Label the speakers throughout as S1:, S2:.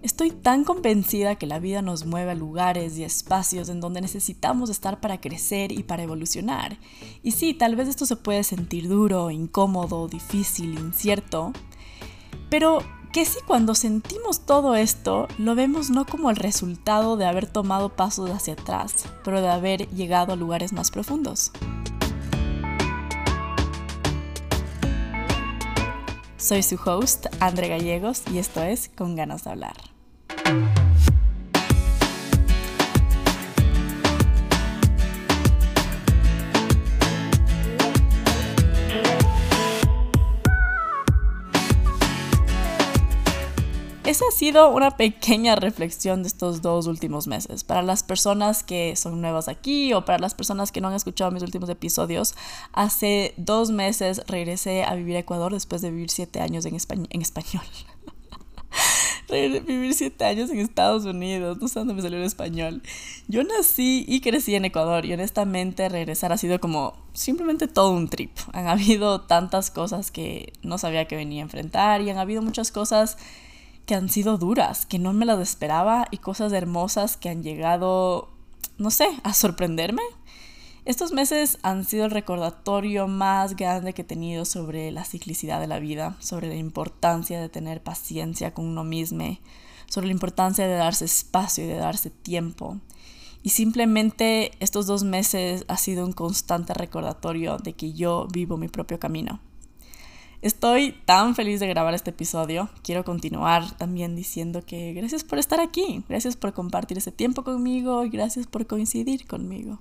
S1: Estoy tan convencida que la vida nos mueve a lugares y espacios en donde necesitamos estar para crecer y para evolucionar. Y sí, tal vez esto se puede sentir duro, incómodo, difícil, incierto, pero que si cuando sentimos todo esto lo vemos no como el resultado de haber tomado pasos hacia atrás, pero de haber llegado a lugares más profundos. Soy su host, Andre Gallegos, y esto es Con ganas de hablar. Esa ha sido una pequeña reflexión de estos dos últimos meses. Para las personas que son nuevas aquí o para las personas que no han escuchado mis últimos episodios, hace dos meses regresé a vivir a Ecuador después de vivir siete años en, en español. vivir siete años en Estados Unidos, no sé dónde me salió el español. Yo nací y crecí en Ecuador y honestamente regresar ha sido como simplemente todo un trip. Han habido tantas cosas que no sabía que venía a enfrentar y han habido muchas cosas que han sido duras, que no me las esperaba y cosas hermosas que han llegado, no sé, a sorprenderme. Estos meses han sido el recordatorio más grande que he tenido sobre la ciclicidad de la vida, sobre la importancia de tener paciencia con uno mismo, sobre la importancia de darse espacio y de darse tiempo. Y simplemente estos dos meses ha sido un constante recordatorio de que yo vivo mi propio camino. Estoy tan feliz de grabar este episodio. Quiero continuar también diciendo que gracias por estar aquí, gracias por compartir ese tiempo conmigo y gracias por coincidir conmigo.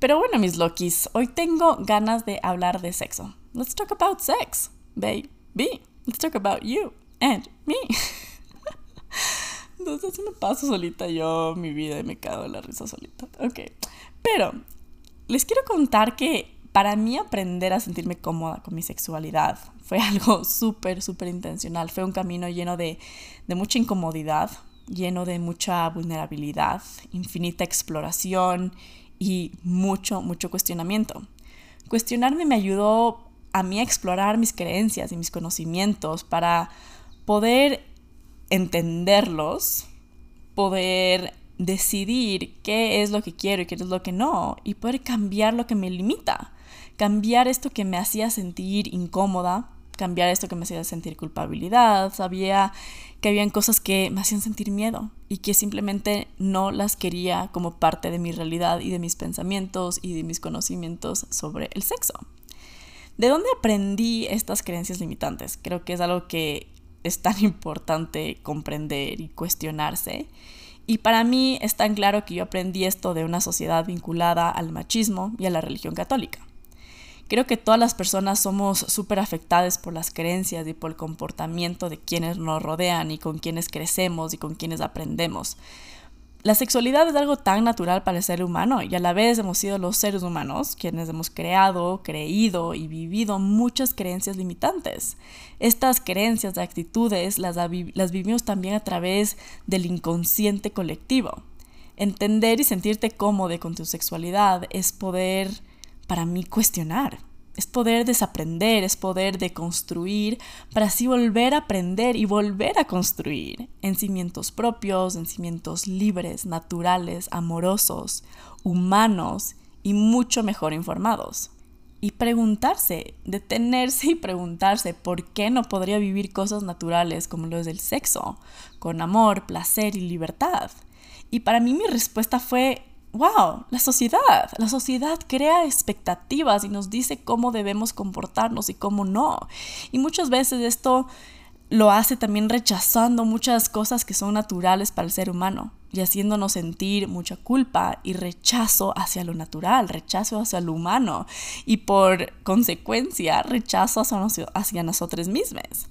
S1: Pero bueno, mis Lokis, hoy tengo ganas de hablar de sexo. Let's talk about sex, baby. Let's talk about you and me. Entonces me paso solita yo mi vida y me cago en la risa solita. Ok. Pero les quiero contar que para mí aprender a sentirme cómoda con mi sexualidad fue algo súper, súper intencional. Fue un camino lleno de, de, mucha incomodidad, lleno de mucha vulnerabilidad, infinita exploración y mucho, mucho cuestionamiento. Cuestionarme me ayudó a mí a explorar mis creencias y mis conocimientos para poder entenderlos, poder decidir qué es lo que quiero y qué es lo que no, y poder cambiar lo que me limita cambiar esto que me hacía sentir incómoda, cambiar esto que me hacía sentir culpabilidad, sabía que habían cosas que me hacían sentir miedo y que simplemente no las quería como parte de mi realidad y de mis pensamientos y de mis conocimientos sobre el sexo. ¿De dónde aprendí estas creencias limitantes? Creo que es algo que es tan importante comprender y cuestionarse. Y para mí es tan claro que yo aprendí esto de una sociedad vinculada al machismo y a la religión católica. Creo que todas las personas somos súper afectadas por las creencias y por el comportamiento de quienes nos rodean y con quienes crecemos y con quienes aprendemos. La sexualidad es algo tan natural para el ser humano y a la vez hemos sido los seres humanos quienes hemos creado, creído y vivido muchas creencias limitantes. Estas creencias de actitudes las, las vivimos también a través del inconsciente colectivo. Entender y sentirte cómodo con tu sexualidad es poder para mí cuestionar. Es poder desaprender, es poder deconstruir para así volver a aprender y volver a construir en cimientos propios, en cimientos libres, naturales, amorosos, humanos y mucho mejor informados. Y preguntarse, detenerse y preguntarse por qué no podría vivir cosas naturales como lo es el sexo, con amor, placer y libertad. Y para mí mi respuesta fue wow, la sociedad, la sociedad crea expectativas y nos dice cómo debemos comportarnos y cómo no. Y muchas veces esto lo hace también rechazando muchas cosas que son naturales para el ser humano y haciéndonos sentir mucha culpa y rechazo hacia lo natural, rechazo hacia lo humano y por consecuencia rechazo hacia, nosotros mismos.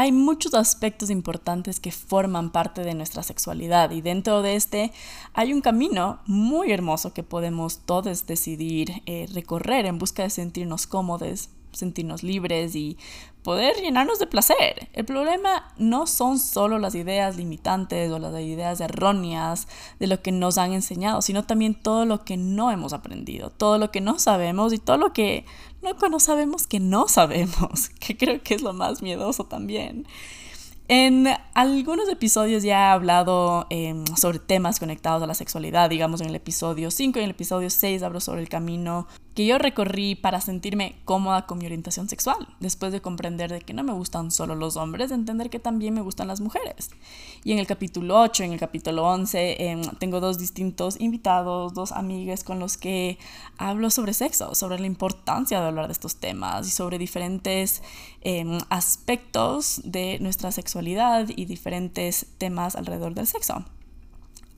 S1: Hay muchos aspectos importantes que forman parte de nuestra sexualidad y dentro de este hay un camino muy hermoso que podemos todos decidir eh, recorrer en busca de sentirnos cómodos, sentirnos libres y poder llenarnos de placer. El problema no son solo las ideas limitantes o las ideas erróneas de lo que nos han enseñado, sino también todo lo que no hemos aprendido, todo lo que no sabemos y todo lo que no, no sabemos que no sabemos, que creo que es lo más miedoso también. En algunos episodios ya he hablado em, sobre temas conectados a la sexualidad, digamos en el episodio 5 y en el episodio 6 hablo sobre el camino que yo recorrí para sentirme cómoda con mi orientación sexual, después de comprender de que no me gustan solo los hombres, de entender que también me gustan las mujeres. Y en el capítulo 8, en el capítulo 11, em, tengo dos distintos invitados, dos amigas con los que hablo sobre sexo, sobre la importancia de hablar de estos temas y sobre diferentes em, aspectos de nuestra sexualidad y diferentes temas alrededor del sexo.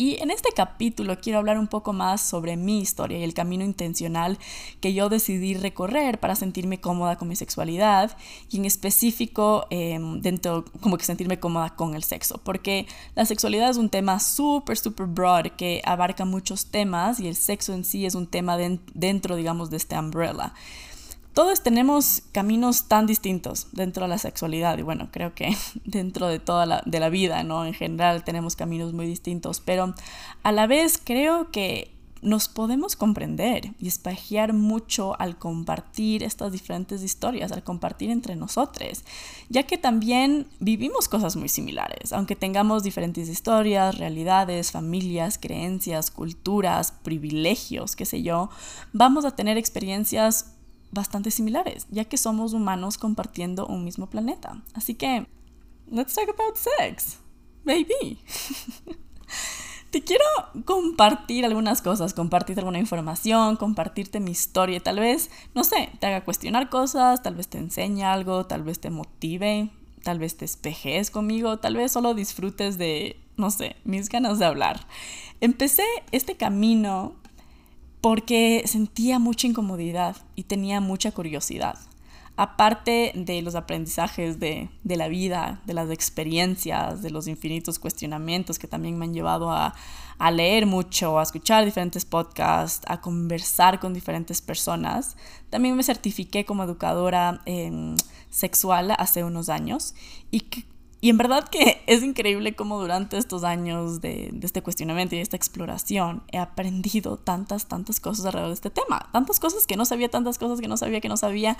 S1: Y en este capítulo quiero hablar un poco más sobre mi historia y el camino intencional que yo decidí recorrer para sentirme cómoda con mi sexualidad y en específico em, dentro, como que sentirme cómoda con el sexo, porque la sexualidad es un tema súper, súper broad que abarca muchos temas y el sexo en sí es un tema dentro, digamos, de este umbrella todos tenemos caminos tan distintos dentro de la sexualidad y bueno, creo que dentro de toda la, de la vida, ¿no? En general tenemos caminos muy distintos, pero a la vez creo que nos podemos comprender y espajear mucho al compartir estas diferentes historias, al compartir entre nosotros, ya que también vivimos cosas muy similares, aunque tengamos diferentes historias, realidades, familias, creencias, culturas, privilegios, qué sé yo, vamos a tener experiencias bastante similares, ya que somos humanos compartiendo un mismo planeta. Así que, let's talk about sex, baby. Te quiero compartir algunas cosas, compartirte alguna información, compartirte mi historia, tal vez, no sé, te haga cuestionar cosas, tal vez te enseñe algo, tal vez te motive, tal vez te espejes conmigo, tal vez solo disfrutes de, no sé, mis ganas de hablar. Empecé este camino porque sentía mucha incomodidad y tenía mucha curiosidad. Aparte de los aprendizajes de, la vida, de las experiencias, de los infinitos cuestionamientos que también me han llevado a, leer mucho, a escuchar diferentes podcasts, a conversar con diferentes personas, también me certifiqué como educadora em, sexual hace unos años y y en verdad que es increíble cómo durante estos años de, este cuestionamiento y esta exploración he aprendido tantas, tantas cosas alrededor de este tema. Tantas cosas que no sabía, tantas cosas que no sabía, que no sabía.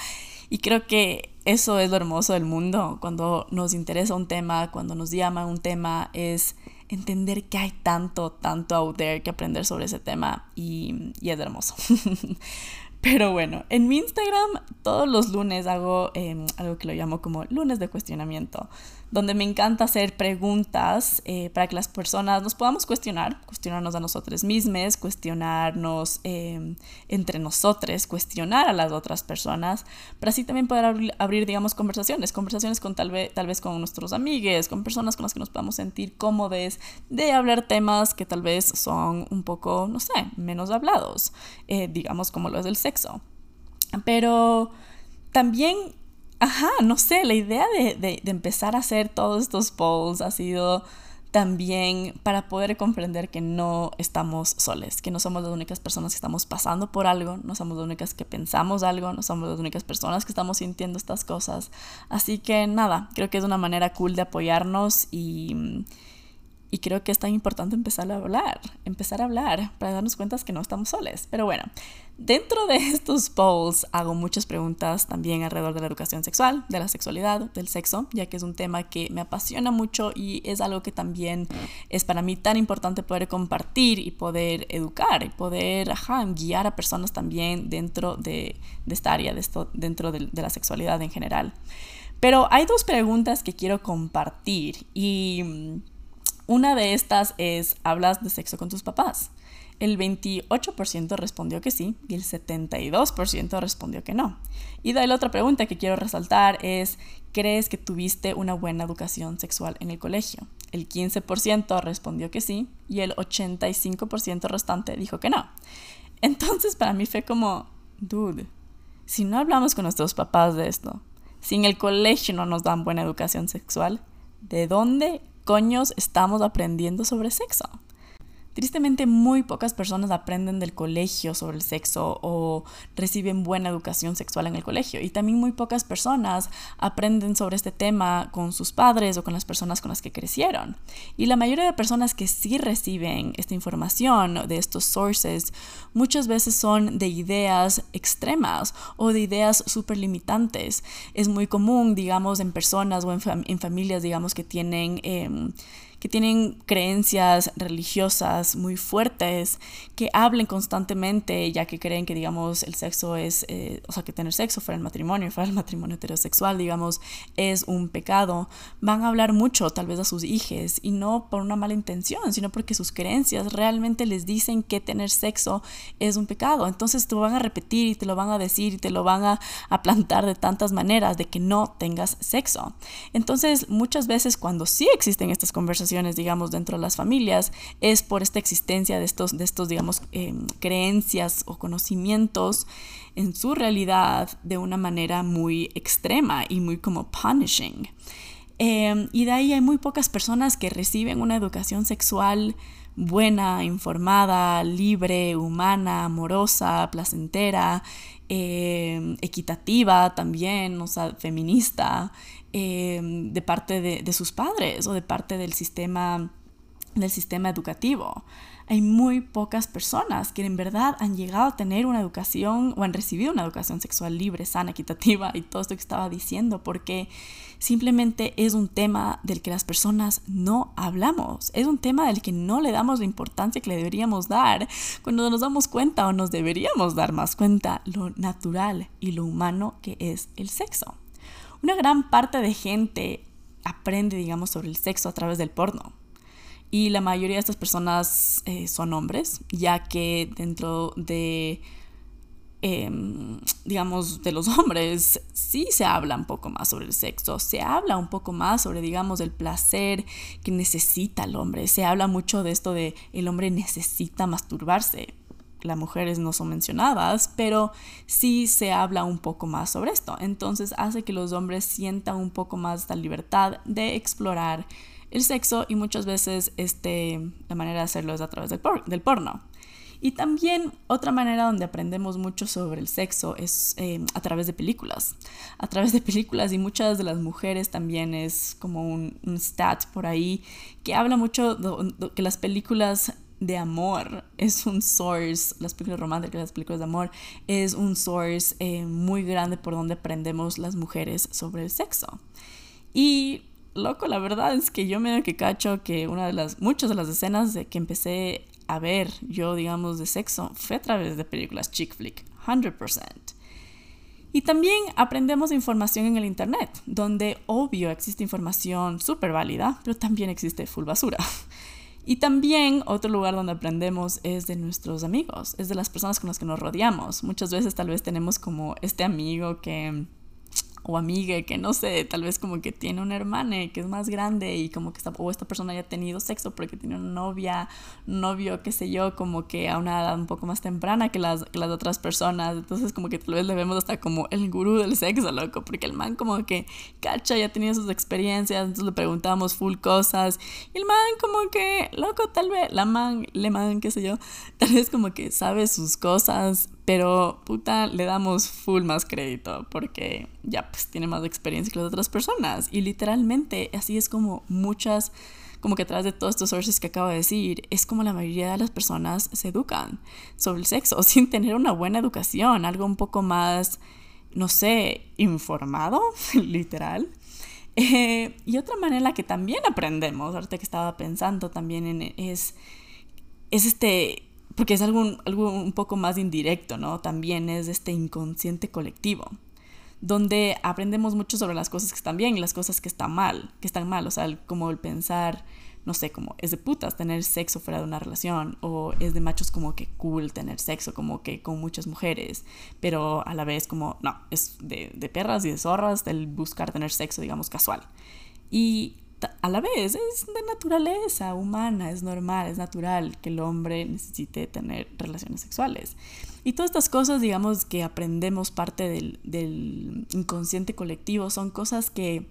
S1: Y creo que eso es lo hermoso del mundo. Cuando nos interesa un tema, cuando nos llama un tema, es entender que hay tanto, tanto out there que aprender sobre ese tema. Y, y es hermoso. Pero bueno, en mi Instagram todos los lunes hago em, algo que lo llamo como lunes de cuestionamiento, donde me encanta hacer preguntas eh, para que las personas nos podamos cuestionar, cuestionarnos a nosotros mismos, cuestionarnos em, entre nosotros, cuestionar a las otras personas, para así también poder abrir, digamos, conversaciones, conversaciones con tal vez, tal vez con nuestros amigos, con personas con las que nos podamos sentir cómodos de hablar temas que tal vez son un poco, no sé, menos hablados, eh, digamos como lo es el sexo pero también, ajá, no sé, la idea de, empezar a hacer todos estos polls ha sido también para poder comprender que no estamos soles, que no somos las únicas personas que estamos pasando por algo, no somos las únicas que pensamos algo, no somos las únicas personas que estamos sintiendo estas cosas. Así que nada, creo que es una manera cool de apoyarnos y y creo que es tan importante empezar a hablar, empezar a hablar para darnos cuenta que no estamos soles. Pero bueno, dentro de estos polls hago muchas preguntas también alrededor de la educación sexual, de la sexualidad, del sexo, ya que es un tema que me apasiona mucho y es algo que también es para mí tan importante poder compartir y poder educar y poder guiar a personas también dentro de, esta área, de esto, dentro de la sexualidad en general. Pero hay dos preguntas que quiero compartir y una de estas es, ¿hablas de sexo con tus papás? El 28% respondió que sí y el 72% respondió que no. Y de la otra pregunta que quiero resaltar es, ¿crees que tuviste una buena educación sexual en el colegio? El 15% respondió que sí y el 85% restante dijo que no. Entonces para mí fue como, dude, si no hablamos con nuestros papás de esto, si en el colegio no nos dan buena educación sexual, ¿de dónde coños estamos aprendiendo sobre sexo? Tristemente muy pocas personas aprenden del colegio sobre el sexo o reciben buena educación sexual en el colegio y también muy pocas personas aprenden sobre este tema con sus padres o con las personas con las que crecieron. Y la mayoría de personas que sí reciben esta información de estos sources muchas veces son de ideas extremas o de ideas súper limitantes. Es muy común, digamos, en personas o en, familias, digamos, que tienen... Em, que tienen creencias religiosas muy fuertes, que hablen constantemente, ya que creen que, digamos, el sexo es, eh, o sea, que tener sexo fuera el matrimonio, fuera el matrimonio heterosexual, digamos, es un pecado, van a hablar mucho tal vez a sus hijos y no por una mala intención, sino porque sus creencias realmente les dicen que tener sexo es un pecado. Entonces te lo van a repetir y te lo van a decir y te lo van a, a plantar de tantas maneras de que no tengas sexo. Entonces, muchas veces cuando sí existen estas conversaciones, digamos, dentro de las familias, es por esta existencia de estos, de estos digamos, em, creencias o conocimientos en su realidad de una manera muy extrema y muy como punishing. Em, y de ahí hay muy pocas personas que reciben una educación sexual buena, informada, libre, humana, amorosa, placentera, em, equitativa también, o sea, feminista, Em, de parte de, sus padres o de parte del sistema, del sistema educativo. Hay muy pocas personas que en verdad han llegado a tener una educación o han recibido una educación sexual libre, sana, equitativa y todo esto que estaba diciendo, porque simplemente es un tema del que las personas no hablamos, es un tema del que no le damos la importancia que le deberíamos dar cuando nos damos cuenta o nos deberíamos dar más cuenta lo natural y lo humano que es el sexo. Una gran parte de gente aprende, digamos, sobre el sexo a través del porno. Y la mayoría de estas personas eh, son hombres, ya que dentro de, em, digamos, de los hombres sí se habla un poco más sobre el sexo, se habla un poco más sobre, digamos, el placer que necesita el hombre, se habla mucho de esto de el hombre necesita masturbarse, las mujeres no son mencionadas, pero sí se habla un poco más sobre esto. Entonces hace que los hombres sientan un poco más la libertad de explorar el sexo y muchas veces este, la manera de hacerlo es a través del, porno. Y también otra manera donde aprendemos mucho sobre el sexo es eh, a través de películas. A través de películas y muchas de las mujeres también es como un, stat por ahí que habla mucho de que las películas de amor es un source, las películas románticas, las películas de amor, es un source eh, muy grande por donde aprendemos las mujeres sobre el sexo. Y loco, la verdad es que yo me que cacho que una de las, muchas de las escenas de que empecé a ver yo, digamos, de sexo fue a través de películas chick flick, 100%. Y también aprendemos información en el Internet, donde obvio existe información súper válida, pero también existe full basura. Y también otro lugar donde aprendemos es de nuestros amigos, es de las personas con las que nos rodeamos. Muchas veces tal vez tenemos como este amigo que o amiga que no sé, tal vez como que tiene una hermana que es más grande y como que o esta persona ya ha tenido sexo porque tiene una novia, novio, qué sé yo, como que a una edad un poco más temprana que las, las otras personas. Entonces como que tal vez le vemos hasta como el gurú del sexo, loco, porque el man como que cacha, ya tenido sus experiencias, entonces le preguntamos full cosas y el man como que, loco, tal vez, la man, le man, qué sé yo, tal vez como que sabe sus cosas, pero puta, le damos full más crédito porque ya pues tiene más experiencia que las otras personas. Y literalmente así es como muchas, como que atrás de todos estos sources que acabo de decir, es como la mayoría de las personas se educan sobre el sexo sin tener una buena educación, algo un poco más, no sé, informado, literal. Eh, y otra manera que también aprendemos, ahorita que estaba pensando también en, es, es este porque es algo, algo un poco más indirecto, ¿no? También es este inconsciente colectivo, donde aprendemos mucho sobre las cosas que están bien y las cosas que están mal, que están mal, o sea, como el pensar, no sé, como es de putas tener sexo fuera de una relación, o es de machos como que cool tener sexo, como que con muchas mujeres, pero a la vez como, no, es de, de perras y de zorras el buscar tener sexo, digamos, casual. Y a la vez es de naturaleza humana, es normal, es natural que el hombre necesite tener relaciones sexuales. Y todas estas cosas, digamos, que aprendemos parte del, inconsciente colectivo, son cosas que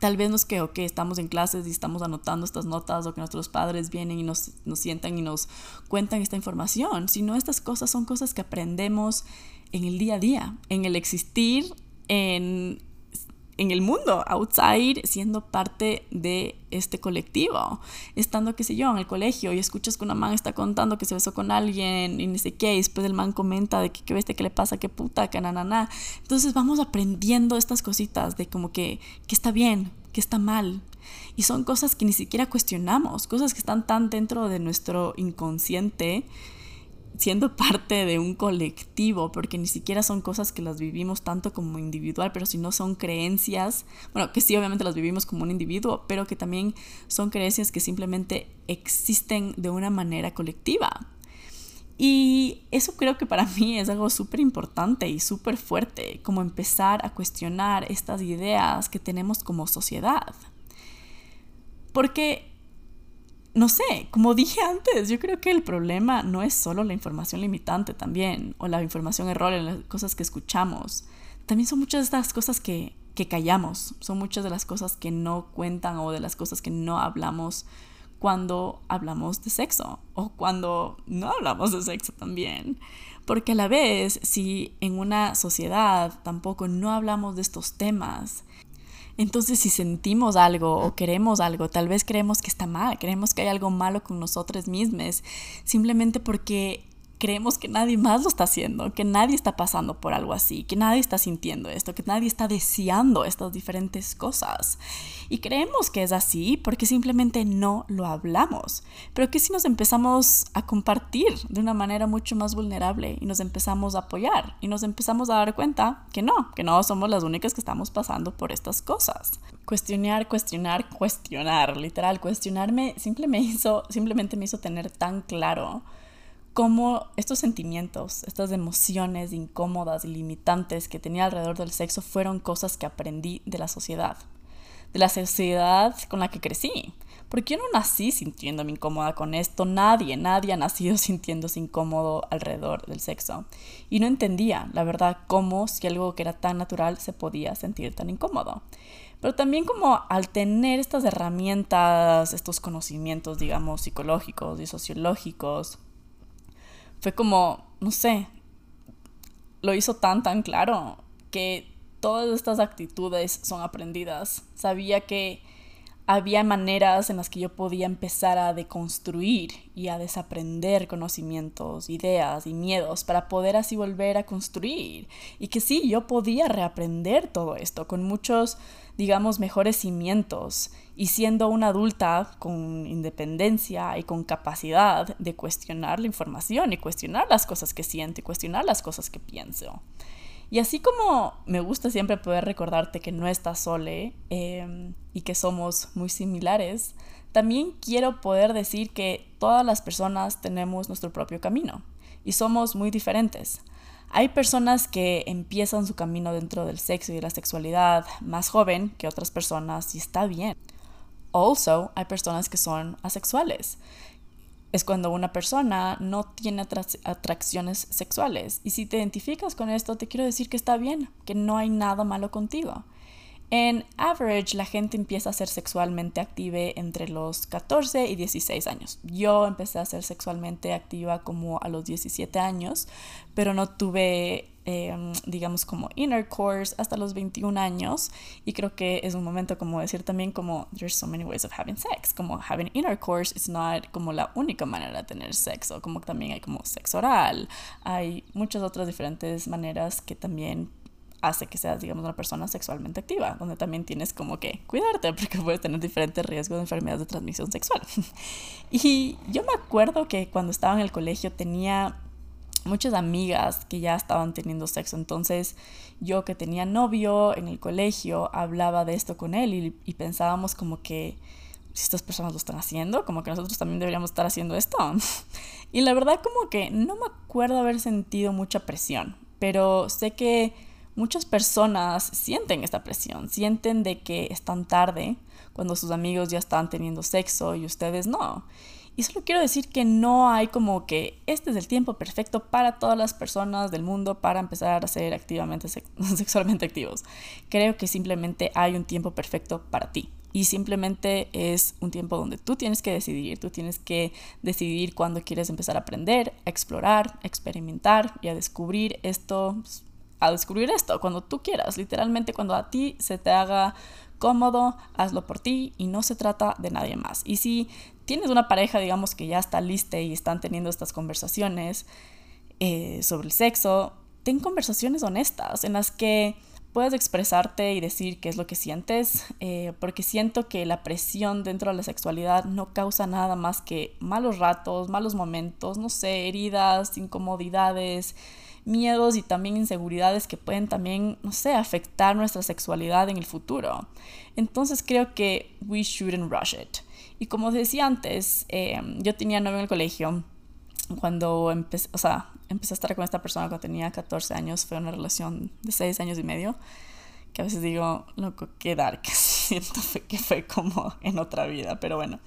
S1: Tal vez no es que, ok, estamos en clases y estamos anotando estas notas o que nuestros padres vienen y nos, nos sientan y nos cuentan esta información, sino estas cosas son cosas que aprendemos en el día a día, en el existir, en en el mundo, outside, siendo parte de este colectivo. Estando, qué sé yo, en el colegio y escuchas que una man está contando que se besó con alguien y ni sé qué, y después el man comenta de que qué viste, qué le pasa, qué puta, que na, na, Entonces vamos aprendiendo estas cositas de como que, que está bien, que está mal. Y son cosas que ni siquiera cuestionamos, cosas que están tan dentro de nuestro inconsciente siendo parte de un colectivo, porque ni siquiera son cosas que las vivimos tanto como individual, pero si no son creencias, bueno, que sí obviamente las vivimos como un individuo, pero que también son creencias que simplemente existen de una manera colectiva. Y eso creo que para mí es algo súper importante y súper fuerte, como empezar a cuestionar estas ideas que tenemos como sociedad. Porque no sé, como dije antes, yo creo que el problema no es solo la información limitante también, o la información errónea, las cosas que escuchamos. También son muchas de estas cosas que, que callamos, son muchas de las cosas que no cuentan o de las cosas que no hablamos cuando hablamos de sexo o cuando no hablamos de sexo también. Porque a la vez, si en una sociedad tampoco no hablamos de estos temas, entonces, si sentimos algo o queremos algo, tal vez creemos que está mal, creemos que hay algo malo con nosotros mismos, simplemente porque creemos que nadie más lo está haciendo, que nadie está pasando por algo así, que nadie está sintiendo esto, que nadie está deseando estas diferentes cosas. Y creemos que es así porque simplemente no lo hablamos. Pero que si nos empezamos a compartir de una manera mucho más vulnerable y nos empezamos a apoyar y nos empezamos a dar cuenta que no, que no somos las únicas que estamos pasando por estas cosas. Cuestionar, cuestionar, cuestionar, literal, cuestionarme simplemente me hizo, simplemente me hizo tener tan claro cómo estos sentimientos, estas emociones incómodas y limitantes que tenía alrededor del sexo fueron cosas que aprendí de la sociedad, de la sociedad con la que crecí. Porque yo no nací sintiéndome incómoda con esto, nadie, nadie ha nacido sintiéndose incómodo alrededor del sexo. Y no entendía, la verdad, cómo si algo que era tan natural se podía sentir tan incómodo. Pero también como al tener estas herramientas, estos conocimientos, digamos, psicológicos y sociológicos, fue como, no sé, lo hizo tan, tan claro que todas estas actitudes son aprendidas. Sabía que había maneras en las que yo podía empezar a deconstruir y a desaprender conocimientos, ideas y miedos para poder así volver a construir. Y que sí, yo podía reaprender todo esto con muchos, digamos, mejores cimientos y siendo una adulta con independencia y con capacidad de cuestionar la información y cuestionar las cosas que siento y cuestionar las cosas que pienso. Y así como me gusta siempre poder recordarte que no estás sole em, y que somos muy similares, también quiero poder decir que todas las personas tenemos nuestro propio camino y somos muy diferentes. Hay personas que empiezan su camino dentro del sexo y de la sexualidad más joven que otras personas y está bien. Also, hay personas que son asexuales es cuando una persona no tiene atracciones sexuales. Y si te identificas con esto, te quiero decir que está bien, que no hay nada malo contigo. En average, la gente empieza a ser sexualmente activa entre los 14 y 16 años. Yo empecé a ser sexualmente activa como a los 17 años, pero no tuve, em, digamos, como intercourse hasta los 21 años. Y creo que es un momento como decir también como, there's so many ways of having sex. Como having intercourse is not como la única manera de tener sexo, como también hay como sexo oral. Hay muchas otras diferentes maneras que también hace que seas, digamos, una persona sexualmente activa, donde también tienes como que cuidarte porque puedes tener diferentes riesgos de enfermedades de transmisión sexual. y yo me acuerdo que cuando estaba en el colegio tenía muchas amigas que ya estaban teniendo sexo, entonces yo que tenía novio en el colegio hablaba de esto con él y, pensábamos como que si estas personas lo están haciendo, como que nosotros también deberíamos estar haciendo esto. y la verdad como que no me acuerdo haber sentido mucha presión, pero sé que muchas personas sienten esta presión, sienten de que están tarde cuando sus amigos ya están teniendo sexo y ustedes no. Y solo quiero decir que no hay como que este es el tiempo perfecto para todas las personas del mundo para empezar a ser activamente sexualmente activos. Creo que simplemente hay un tiempo perfecto para ti. Y simplemente es un tiempo donde tú tienes que decidir, tú tienes que decidir cuándo quieres empezar a aprender, a explorar, a experimentar y a descubrir esto, a descubrir esto cuando tú quieras, literalmente cuando a ti se te haga cómodo, hazlo por ti y no se trata de nadie más. Y si tienes una pareja, digamos, que ya está lista y están teniendo estas conversaciones eh, sobre el sexo, ten conversaciones honestas en las que puedes expresarte y decir qué es lo que sientes, eh, porque siento que la presión dentro de la sexualidad no causa nada más que malos ratos, malos momentos, no sé, heridas, incomodidades, miedos y también inseguridades que pueden también, no sé, afectar nuestra sexualidad en el futuro. Entonces creo que we shouldn't rush it. Y como decía antes, eh, yo tenía novio en el colegio cuando empecé, o sea, empecé a estar con esta persona cuando tenía 14 años, fue una relación de 6 años y medio, que a veces digo, loco, qué dark, siento que fue como en otra vida, pero bueno.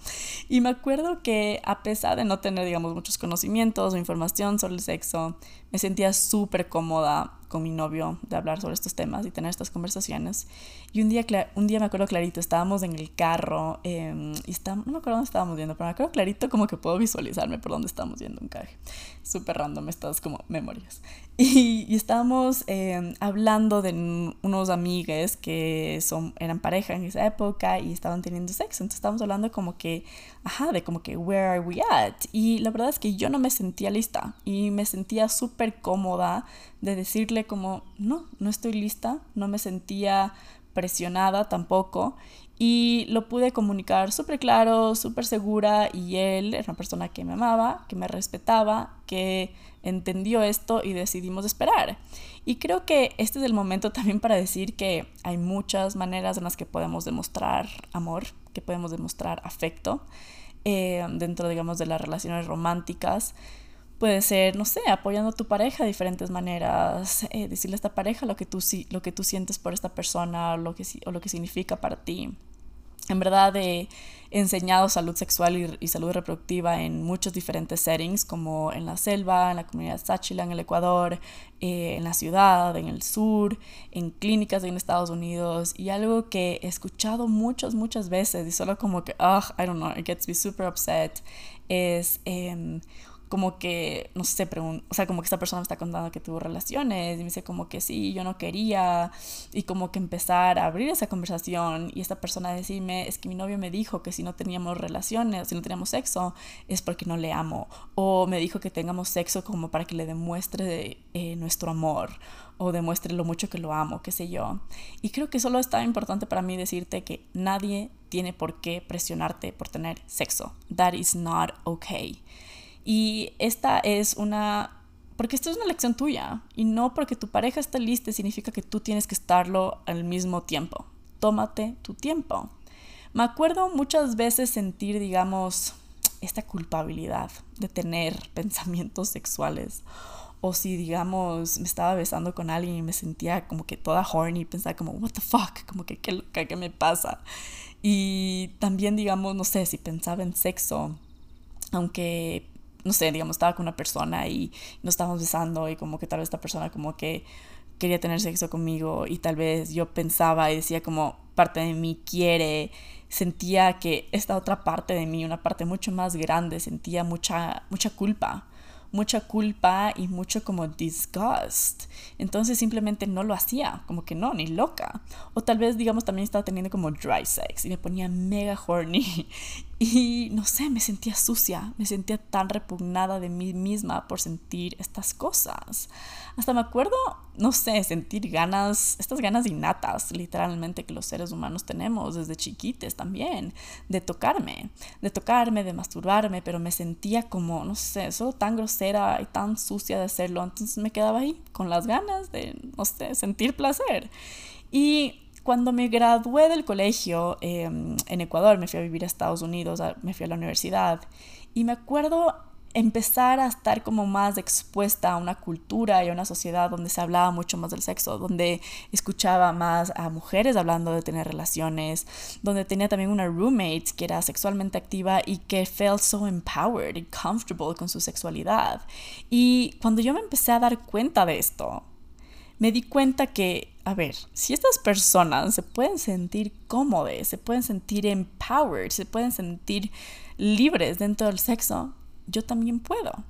S1: Y me acuerdo que a pesar de no tener, digamos, muchos conocimientos o información sobre el sexo, me sentía súper cómoda con mi novio de hablar sobre estos temas y tener estas conversaciones. Y un día, un día me acuerdo clarito, estábamos en el carro em, y estábamos, no me acuerdo dónde estábamos yendo, pero me acuerdo clarito como que puedo visualizarme por dónde estábamos yendo un caje. Súper random estas como memorias. Y, y estábamos em, hablando de unos amigues que son, eran pareja en esa época y estaban teniendo sexo. Entonces estábamos hablando como que, ajá, de como que, where are we at? Y la verdad es que yo no me sentía lista y me sentía súper cómoda de decirle como, no, no estoy lista, no me sentía presionada tampoco y lo pude comunicar súper claro, súper segura y él era una persona que me amaba, que me respetaba, que entendió esto y decidimos esperar. Y creo que este es el momento también para decir que hay muchas maneras en las que podemos demostrar amor, que podemos demostrar afecto eh, dentro, digamos, de las relaciones románticas. Puede ser, no sé, apoyando a tu pareja de diferentes maneras, eh, decirle a esta pareja lo que, tú, lo que tú sientes por esta persona lo que, o lo que significa para ti. En verdad he enseñado salud sexual y, salud reproductiva en muchos diferentes settings, como en la selva, en la comunidad Sáchila, en el Ecuador, eh, en la ciudad, en el sur, en clínicas en Estados Unidos. Y algo que he escuchado muchas, muchas veces y solo como que, ah, I don't know, it gets me super upset, es... Em, como que, no sé, o sea, como que esta persona me está contando que tuvo relaciones y me dice como que sí, yo no quería y como que empezar a abrir esa conversación y esta persona decirme, es que mi novio me dijo que si no teníamos relaciones, si no teníamos sexo, es porque no le amo o me dijo que tengamos sexo como para que le demuestre eh, nuestro amor o demuestre lo mucho que lo amo, qué sé yo. Y creo que solo está importante para mí decirte que nadie tiene por qué presionarte por tener sexo. That is not okay. Y esta es una... Porque esto es una lección tuya y no porque tu pareja esté lista significa que tú tienes que estarlo al mismo tiempo. Tómate tu tiempo. Me acuerdo muchas veces sentir, digamos, esta culpabilidad de tener pensamientos sexuales. O si, digamos, me estaba besando con alguien y me sentía como que toda horny pensaba como, what the fuck, como que qué, qué me pasa. Y también, digamos, no sé, si pensaba en sexo, aunque no sé, digamos, estaba con una persona y nos estábamos besando y como que tal vez esta persona como que quería tener sexo conmigo y tal vez yo pensaba y decía como parte de mí quiere, sentía que esta otra parte de mí, una parte mucho más grande, sentía mucha, mucha culpa mucha culpa y mucho como disgust. Entonces simplemente no lo hacía, como que no, ni loca. O tal vez, digamos, también estaba teniendo como dry sex y me ponía mega horny. Y no sé, me sentía sucia, me sentía tan repugnada de mí misma por sentir estas cosas. Hasta me acuerdo, no sé, sentir ganas, estas ganas innatas, literalmente, que los seres humanos tenemos desde chiquites también, de tocarme, de tocarme, de masturbarme, pero me sentía como, no sé, solo tan grosera y tan sucia de hacerlo. Entonces me quedaba ahí con las ganas de, no sé, sentir placer. Y cuando me gradué del colegio em, en Ecuador, me fui a vivir a Estados Unidos, me fui a la universidad y me acuerdo empezar a estar como más expuesta a una cultura y a una sociedad donde se hablaba mucho más del sexo, donde escuchaba más a mujeres hablando de tener relaciones, donde tenía también una roommate que era sexualmente activa y que felt so empowered y comfortable con su sexualidad. Y cuando yo me empecé a dar cuenta de esto, me di cuenta que, a ver, si estas personas se pueden sentir cómodas, se pueden sentir empowered, se pueden sentir libres dentro del sexo, yo también puedo.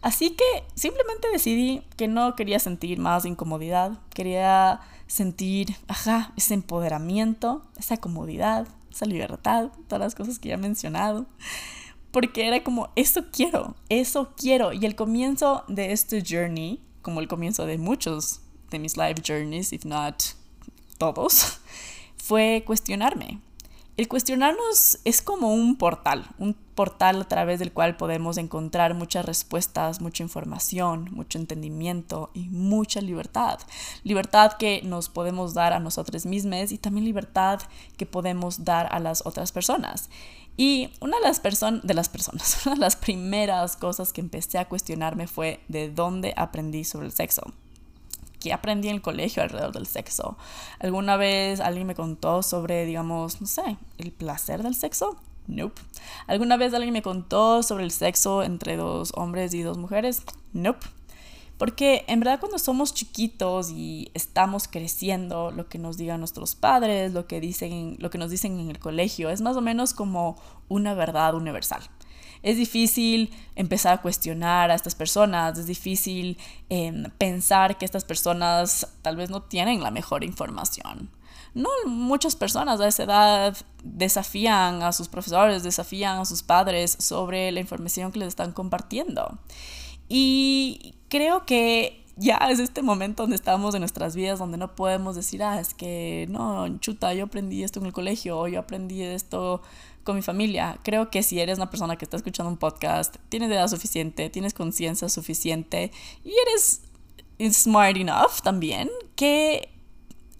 S1: Así que simplemente decidí que no quería sentir más incomodidad, quería sentir, ajá, ese empoderamiento, esa comodidad, esa libertad, todas las cosas que ya he mencionado. Porque era como, eso quiero, eso quiero. Y el comienzo de este journey, como el comienzo de muchos de mis life journeys, if not todos, fue cuestionarme. El cuestionarnos es como un portal, un portal a través del cual podemos encontrar muchas respuestas, mucha información, mucho entendimiento y mucha libertad. Libertad que nos podemos dar a nosotros mismos y también libertad que podemos dar a las otras personas. Y una de las, personas de las personas, una de las primeras cosas que empecé a cuestionarme fue de dónde aprendí sobre el sexo. ¿Qué aprendí en el colegio alrededor del sexo? ¿Alguna vez alguien me contó sobre, digamos, no sé, el placer del sexo? Nope. ¿Alguna vez alguien me contó sobre el sexo entre dos hombres y dos mujeres? Nope. Porque en verdad cuando somos chiquitos y estamos creciendo, lo que nos digan nuestros padres, lo que, dicen, lo que nos dicen en el colegio, es más o menos como una verdad universal es difícil empezar a cuestionar a estas personas, es difícil em, pensar que estas personas tal vez no tienen la mejor información. No muchas personas a esa edad desafían a sus profesores, desafían a sus padres sobre la información que les están compartiendo. Y creo que ya es este momento donde estamos en nuestras vidas donde no podemos decir, ah, es que no, chuta, yo aprendí esto en el colegio o yo aprendí esto con mi familia. Creo que si eres una persona que está escuchando un podcast, tienes edad suficiente, tienes conciencia suficiente y eres smart enough también, que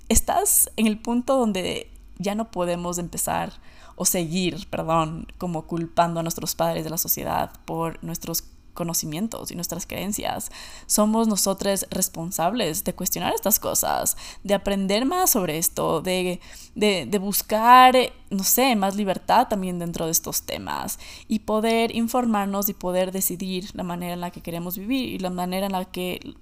S1: estás en el punto donde ya no podemos empezar o seguir, perdón, como culpando a nuestros padres de la sociedad por nuestros conocimientos y nuestras creencias. Somos nosotros responsables de cuestionar estas cosas, de aprender más sobre esto, de, de, buscar, no sé, más libertad también dentro de estos temas y poder informarnos y poder decidir la manera en la que queremos vivir y la manera en la que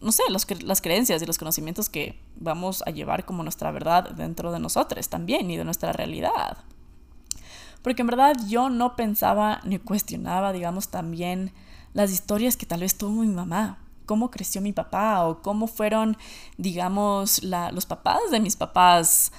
S1: no sé, las, las, creencias y los conocimientos que vamos a llevar como nuestra verdad dentro de nosotros también y de nuestra realidad. Porque en verdad yo no pensaba ni cuestionaba, digamos, también las historias que tal vez tuvo mi mamá, cómo creció mi papá o cómo fueron, digamos, los papás de mis papás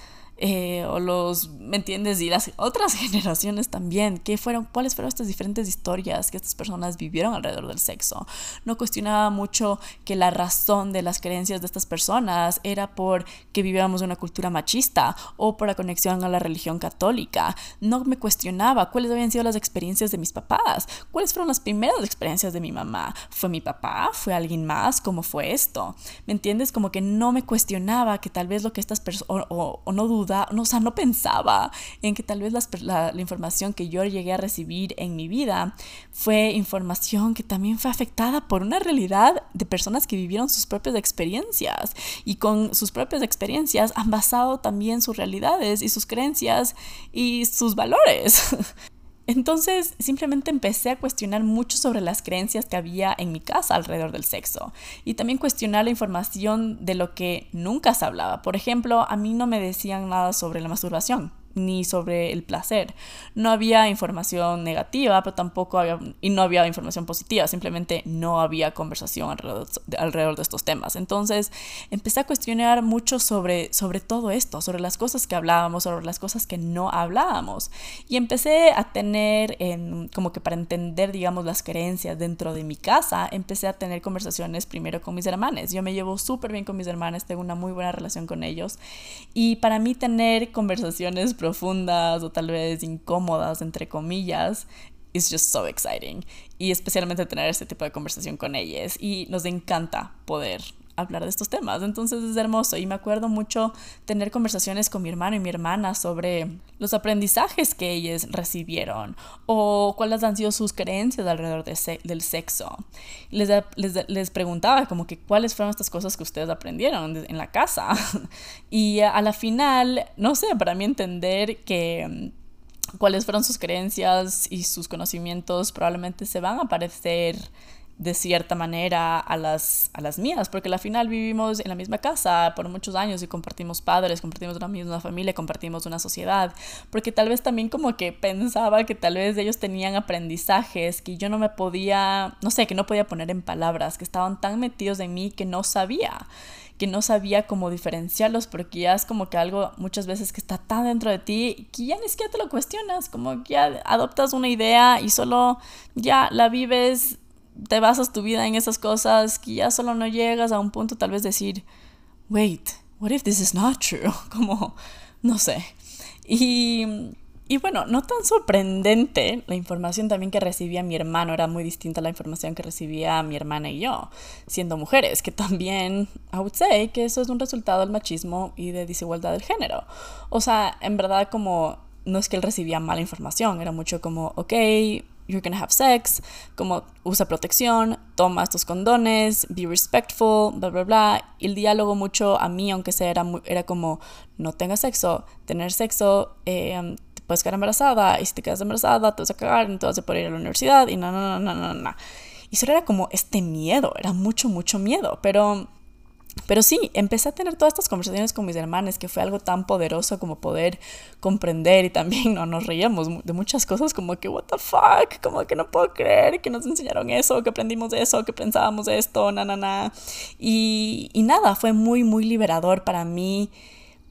S1: eh, o los, ¿me entiendes? Y las otras generaciones también, ¿qué fueron, cuáles fueron estas diferentes historias que estas personas vivieron alrededor del sexo. No cuestionaba mucho que la razón de las creencias de estas personas era por que vivíamos una cultura machista o por la conexión a la religión católica. No me cuestionaba cuáles habían sido las experiencias de mis papás, cuáles fueron las primeras experiencias de mi mamá. ¿Fue mi papá? ¿Fue alguien más? ¿Cómo fue esto? ¿Me entiendes? Como que no me cuestionaba que tal vez lo que estas personas, o, o no dudaba, no, o sea, no pensaba en que tal vez la, la, información que yo llegué a recibir en mi vida fue información que también fue afectada por una realidad de personas que vivieron sus propias experiencias y con sus propias experiencias han basado también sus realidades y sus creencias y sus valores. Entonces simplemente empecé a cuestionar mucho sobre las creencias que había en mi casa alrededor del sexo y también cuestionar la información de lo que nunca se hablaba. Por ejemplo, a mí no me decían nada sobre la masturbación ni sobre el placer. No había información negativa, pero tampoco había, y no había información positiva, simplemente no había conversación alrededor de, alrededor de estos temas. Entonces empecé a cuestionar mucho sobre, sobre todo esto, sobre las cosas que hablábamos, sobre las cosas que no hablábamos. Y empecé a tener, en, como que para entender, digamos, las creencias dentro de mi casa, empecé a tener conversaciones primero con mis hermanos. Yo me llevo súper bien con mis hermanos, tengo una muy buena relación con ellos. Y para mí tener conversaciones profundas o tal vez incómodas, entre comillas, es just so exciting. Y especialmente tener este tipo de conversación con ellas. Y nos encanta poder hablar de estos temas. Entonces es hermoso y me acuerdo mucho tener conversaciones con mi hermano y mi hermana sobre los aprendizajes que ellos recibieron o cuáles han sido sus creencias alrededor de del sexo. Les, les, les, preguntaba como que cuáles fueron estas cosas que ustedes aprendieron en la casa. y a la final, no sé, para mí entender que mm, cuáles fueron sus creencias y sus conocimientos probablemente se van a parecer de cierta manera a las, a las mías, porque al final vivimos en la misma casa por muchos años y compartimos padres, compartimos una misma familia, compartimos una sociedad, porque tal vez también como que pensaba que tal vez ellos tenían aprendizajes que yo no me podía, no sé, que no podía poner en palabras, que estaban tan metidos en mí que no sabía que no sabía cómo diferenciarlos porque ya es como que algo muchas veces que está tan dentro de ti que ya ni siquiera te lo cuestionas, como que ya adoptas una idea y solo ya la vives te basas tu vida en esas cosas que ya solo no llegas a un punto tal vez decir, wait, what if this is not true? Como, no sé. Y, y bueno, no tan sorprendente, la información también que recibía mi hermano era muy distinta a la información que recibía mi hermana y yo, siendo mujeres, que también, I would say, que eso es un resultado del machismo y de desigualdad del género. O sea, en verdad como no es que él recibía mala información, era mucho como, ok, you're gonna have sex, como usa protección, toma estos condones, be respectful, bla, bla, bla. Y el diálogo mucho a mí, aunque sea, era, era como, no tengas sexo, tener sexo, eh, te puedes quedar embarazada, y si te quedas embarazada, te vas a cagar, a poder ir a la universidad, y no, no, no, no, no, no. Y eso era como este miedo, era mucho, mucho miedo, pero pero sí, empecé a tener todas estas conversaciones con mis hermanos, que fue algo tan poderoso como poder comprender y también no nos reíamos de muchas cosas como que, what the fuck, como que no puedo creer que nos enseñaron eso, que aprendimos eso, que pensábamos esto, na, na, na. Y, y nada, fue muy, muy liberador para mí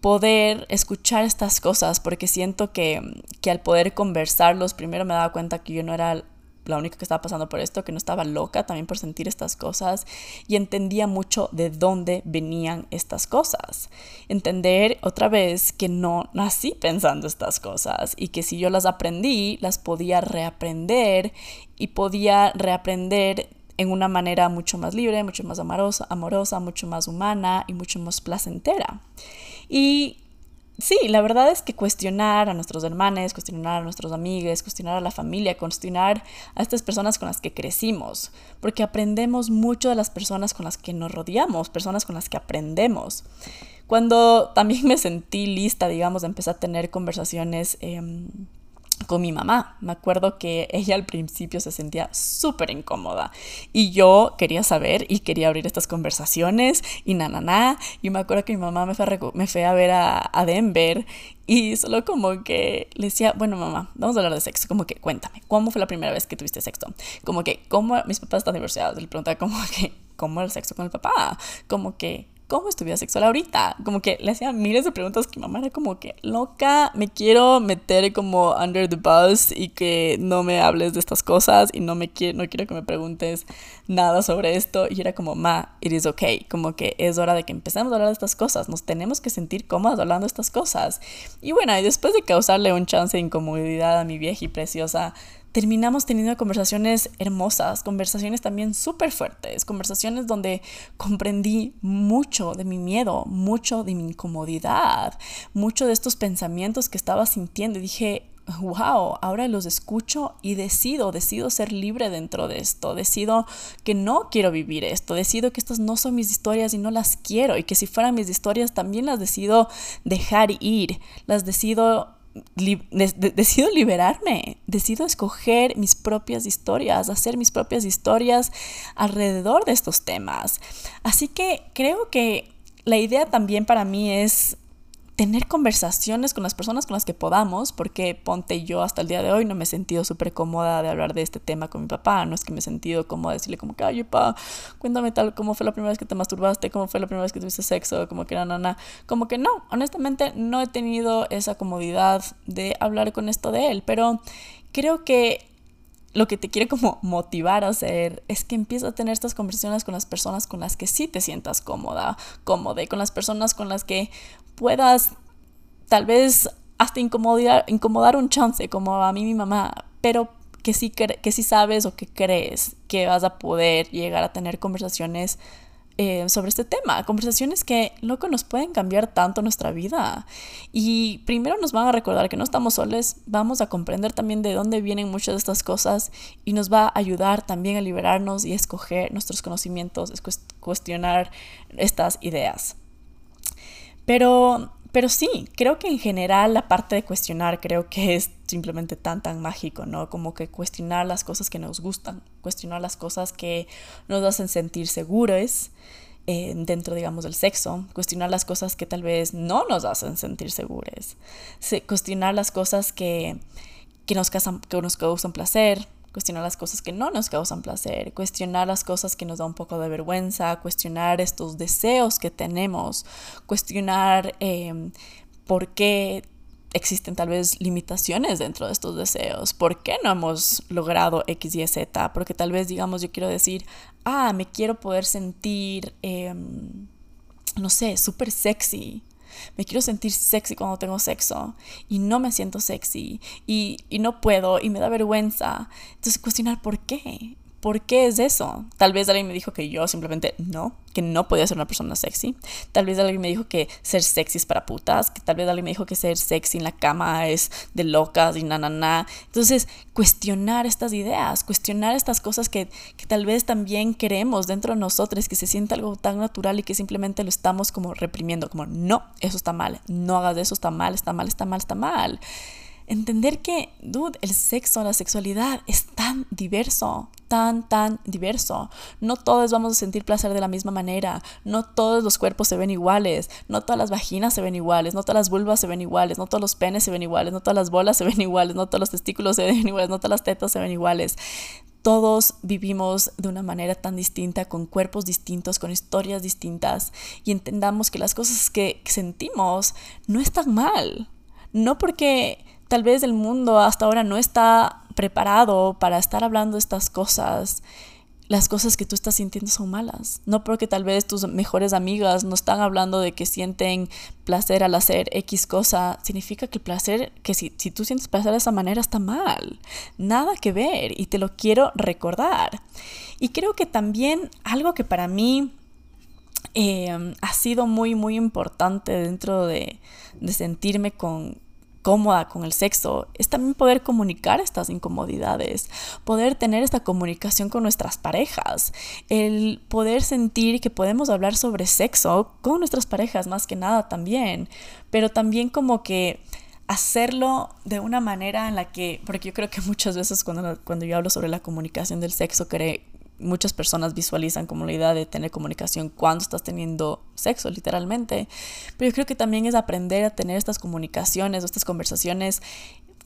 S1: poder escuchar estas cosas porque siento que, que al poder conversarlos, primero me daba cuenta que yo no era la única que estaba pasando por esto, que no estaba loca también por sentir estas cosas y entendía mucho de dónde venían estas cosas. Entender otra vez que no nací pensando estas cosas y que si yo las aprendí, las podía reaprender y podía reaprender en una manera mucho más libre, mucho más amorosa, amorosa mucho más humana y mucho más placentera. Y sí, la verdad es que cuestionar a nuestros hermanos, cuestionar a nuestros amigos, cuestionar a la familia, cuestionar a estas personas con las que crecimos, porque aprendemos mucho de las personas con las que nos rodeamos, personas con las que aprendemos. Cuando también me sentí lista, digamos, de empezar a tener conversaciones em, con mi mamá. Me acuerdo que ella al principio se sentía súper incómoda y yo quería saber y quería abrir estas conversaciones y na, na, na. Y me acuerdo que mi mamá me fue a, a ver a, a, Denver y solo como que le decía, bueno mamá, vamos a hablar de sexo, como que cuéntame, ¿cómo fue la primera vez que tuviste sexo? Como que, ¿cómo mis papás están divorciados? Le preguntaba como que, ¿cómo era el sexo con el papá? Como que, ¿cómo es tu vida sexual ahorita? Como que le hacía miles de preguntas que mi mamá era como que, loca, me quiero meter como under the bus y que no me hables de estas cosas y no, me quiero, no quiero que me preguntes nada sobre esto. Y era como, ma, it is okay, como que es hora de que empecemos a hablar de estas cosas, nos tenemos que sentir cómodas hablando de estas cosas. Y bueno, y después de causarle un chance de incomodidad a mi vieja y preciosa, terminamos teniendo conversaciones hermosas, conversaciones también súper fuertes, conversaciones donde comprendí mucho de mi miedo, mucho de mi incomodidad, mucho de estos pensamientos que estaba sintiendo. Y dije, wow, ahora los escucho y decido, decido ser libre dentro de esto, decido que no quiero vivir esto, decido que estas no son mis historias y no las quiero. Y que si fueran mis historias también las decido dejar ir, las decido decido liberarme, decido escoger mis propias historias, hacer mis propias historias alrededor de estos temas. Así que creo que la idea también para mí es tener conversaciones con las personas con las que podamos, porque ponte yo hasta el día de hoy no me he sentido súper cómoda de hablar de este tema con mi papá, no es que me he sentido cómoda de decirle como que, ay, papá, cuéntame tal, cómo fue la primera vez que te masturbaste, cómo fue la primera vez que tuviste sexo, como que, no, no, como que no, honestamente no he tenido esa comodidad de hablar con esto de él, pero creo que lo que te quiere como motivar a hacer es que empieces a tener estas conversaciones con las personas con las que sí te sientas cómoda, cómoda, con las personas con las que puedas tal vez hasta incomodar, incomodar un chance, como a mí mi mamá, pero que sí, que sí sabes o que crees que vas a poder llegar a tener conversaciones eh, sobre este tema, conversaciones que, loco, nos pueden cambiar tanto nuestra vida. Y primero nos van a recordar que no estamos solos, vamos a comprender también de dónde vienen muchas de estas cosas y nos va a ayudar también a liberarnos y escoger nuestros conocimientos, es cuestionar estas ideas. Pero pero sí, creo que en general la parte de cuestionar creo que es simplemente tan, tan mágico, ¿no? Como que cuestionar las cosas que nos gustan, cuestionar las cosas que nos hacen sentir seguros eh, dentro, digamos, del sexo, cuestionar las cosas que tal vez no nos hacen sentir seguros, cuestionar las cosas que, que, nos, que nos causan placer, cuestionar las cosas que no nos causan placer, cuestionar las cosas que nos da un poco de vergüenza, cuestionar estos deseos que tenemos, cuestionar em, por qué existen tal vez limitaciones dentro de estos deseos, por qué no hemos logrado X, Y, Z, porque tal vez digamos yo quiero decir, ah, me quiero poder sentir, em, no sé, súper sexy me quiero sentir sexy cuando tengo sexo y no me siento sexy y, y no puedo y me da vergüenza. Entonces cuestionar por qué. ¿Por qué es eso? Tal vez alguien me dijo que yo simplemente no, que no podía ser una persona sexy. Tal vez alguien me dijo que ser sexy es para putas, que tal vez alguien me dijo que ser sexy en la cama es de locas y na, na, na. Entonces, cuestionar estas ideas, cuestionar estas cosas que, que tal vez también queremos dentro de nosotros, que se siente algo tan natural y que simplemente lo estamos como reprimiendo, como no, eso está mal, no hagas eso, está mal, está mal, está mal, está mal. Entender que, dude, el sexo, la sexualidad es tan diverso, tan, tan diverso. No todos vamos a sentir placer de la misma manera. No todos los cuerpos se ven iguales. No todas las vaginas se ven iguales. No todas las vulvas se ven iguales. No todos los penes se ven iguales. No todas las bolas se ven iguales. No todos los testículos se ven iguales. No todas las tetas se ven iguales todos vivimos de una manera tan distinta, con cuerpos distintos, con historias distintas, y entendamos que las cosas que sentimos no están mal. No porque tal vez el mundo hasta ahora no está preparado para estar hablando estas cosas. Las cosas que tú estás sintiendo son malas. No porque tal vez tus mejores amigas no están hablando de que sienten placer al hacer X cosa. Significa que el placer, que si, si tú sientes placer de esa manera está mal. Nada que ver. Y te lo quiero recordar. Y creo que también algo que para mí eh, ha sido muy, muy importante dentro de, de sentirme con, cómoda con el sexo es también poder comunicar estas incomodidades, poder tener esta comunicación con nuestras parejas, el poder sentir que podemos hablar sobre sexo con nuestras parejas más que nada también, pero también como que hacerlo de una manera en la que, porque yo creo que muchas veces cuando, cuando yo hablo sobre la comunicación del sexo, creo muchas personas visualizan como la idea de tener comunicación cuando estás teniendo sexo, literalmente. Pero yo creo que también es aprender a tener estas comunicaciones o estas conversaciones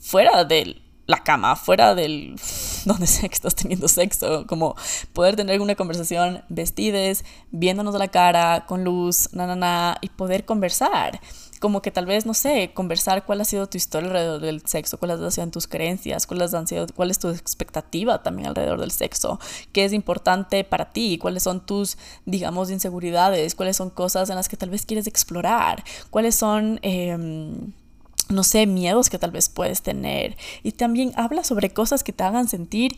S1: fuera de la cama, fuera del donde sea que estás teniendo sexo, como poder tener una conversación vestides, viéndonos a la cara, con luz, na, na, na, y poder conversar como que tal vez, no sé, conversar cuál ha sido tu historia alrededor del sexo, cuáles han sido tus creencias, cuáles han sido, cuál es tu expectativa también alrededor del sexo, qué es importante para ti, cuáles son tus, digamos, inseguridades, cuáles son cosas en las que tal vez quieres explorar, cuáles son... Em, no sé, miedos que tal vez puedes tener. Y también habla sobre cosas que te hagan sentir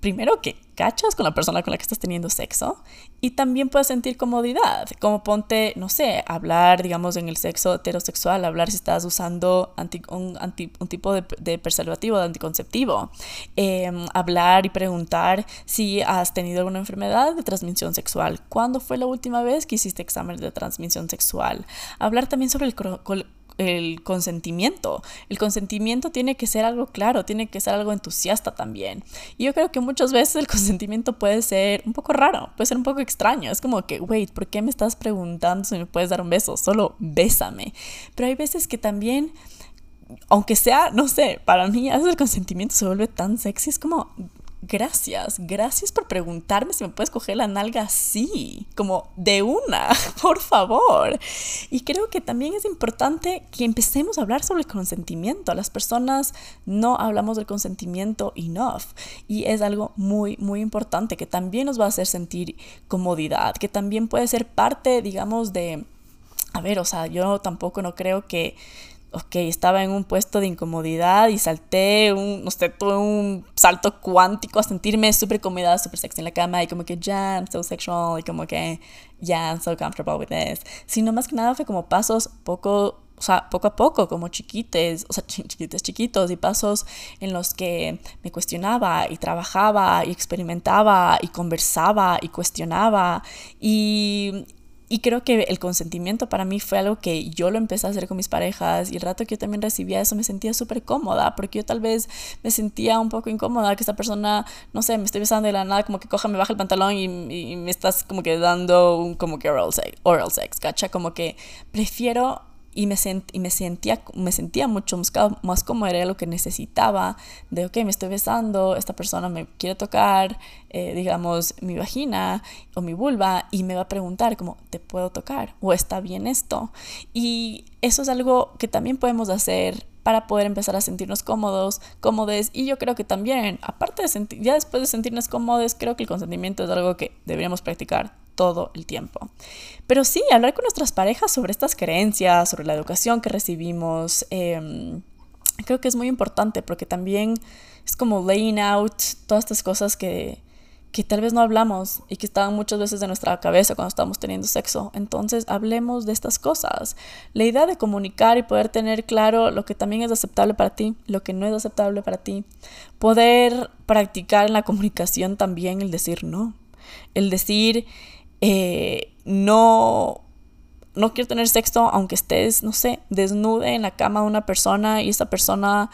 S1: primero que cachas con la persona con la que estás teniendo sexo y también puedes sentir comodidad, como ponte, no sé, hablar, digamos, en el sexo heterosexual, hablar si estás usando un, tipo de, preservativo, de anticonceptivo, em, hablar y preguntar si has tenido alguna enfermedad de transmisión sexual, cuándo fue la última vez que hiciste examen de transmisión sexual, hablar también sobre el el consentimiento. El consentimiento tiene que ser algo claro, tiene que ser algo entusiasta también. Y yo creo que muchas veces el consentimiento puede ser un poco raro, puede ser un poco extraño. Es como que, wait, ¿por qué me estás preguntando si me puedes dar un beso? Solo bésame. Pero hay veces que también aunque sea, no sé, para mí a veces el consentimiento se vuelve tan sexy, es como, gracias, gracias por preguntarme si me puedes coger la nalga así, como de una, por favor. Y creo que también es importante que empecemos a hablar sobre el consentimiento. Las personas no hablamos del consentimiento enough y es algo muy, muy importante que también nos va a hacer sentir comodidad, que también puede ser parte, digamos, de... A ver, o sea, yo tampoco no creo que ok, estaba en un puesto de incomodidad y salté un, no sé, tuve un salto cuántico a sentirme súper cómoda, súper sexy en la cama y como que, ya, I'm so sexual y como que, yeah, I'm so comfortable with this. Sino más que nada fue como pasos poco, o sea, poco a poco, como chiquites, o sea, chiquites, chiquitos y pasos en los que me cuestionaba y trabajaba y experimentaba y conversaba y cuestionaba y, y creo que el consentimiento para mí fue algo que yo lo empecé a hacer con mis parejas y el rato que yo también recibía eso me sentía súper cómoda porque yo tal vez me sentía un poco incómoda que esta persona, no sé, me esté besando de la nada, como que coja, me baja el pantalón y, y me estás como que dando un como que oral sex, oral sex, ¿cacha? Como que prefiero y me, y me, sentía, me sentía mucho más, más como era lo que necesitaba, de, ok, me estoy besando, esta persona me quiere tocar, eh, digamos, mi vagina o mi vulva y me va a preguntar como, ¿te puedo tocar? ¿O está bien esto? Y eso es algo que también podemos hacer para poder empezar a sentirnos cómodos, cómodes. Y yo creo que también, aparte de sentir, ya después de sentirnos cómodos, creo que el consentimiento es algo que deberíamos practicar todo el tiempo. Pero sí, hablar con nuestras parejas sobre estas creencias, sobre la educación que recibimos, em, creo que es muy importante porque también es como laying out todas estas cosas que, que tal vez no hablamos y que estaban muchas veces en nuestra cabeza cuando estamos teniendo sexo. Entonces, hablemos de estas cosas. La idea de comunicar y poder tener claro lo que también es aceptable para ti, lo que no es aceptable para ti. Poder practicar en la comunicación también el decir no. El decir, eh, no, no quiero tener sexo aunque estés, no sé, desnude en la cama de una persona y esa persona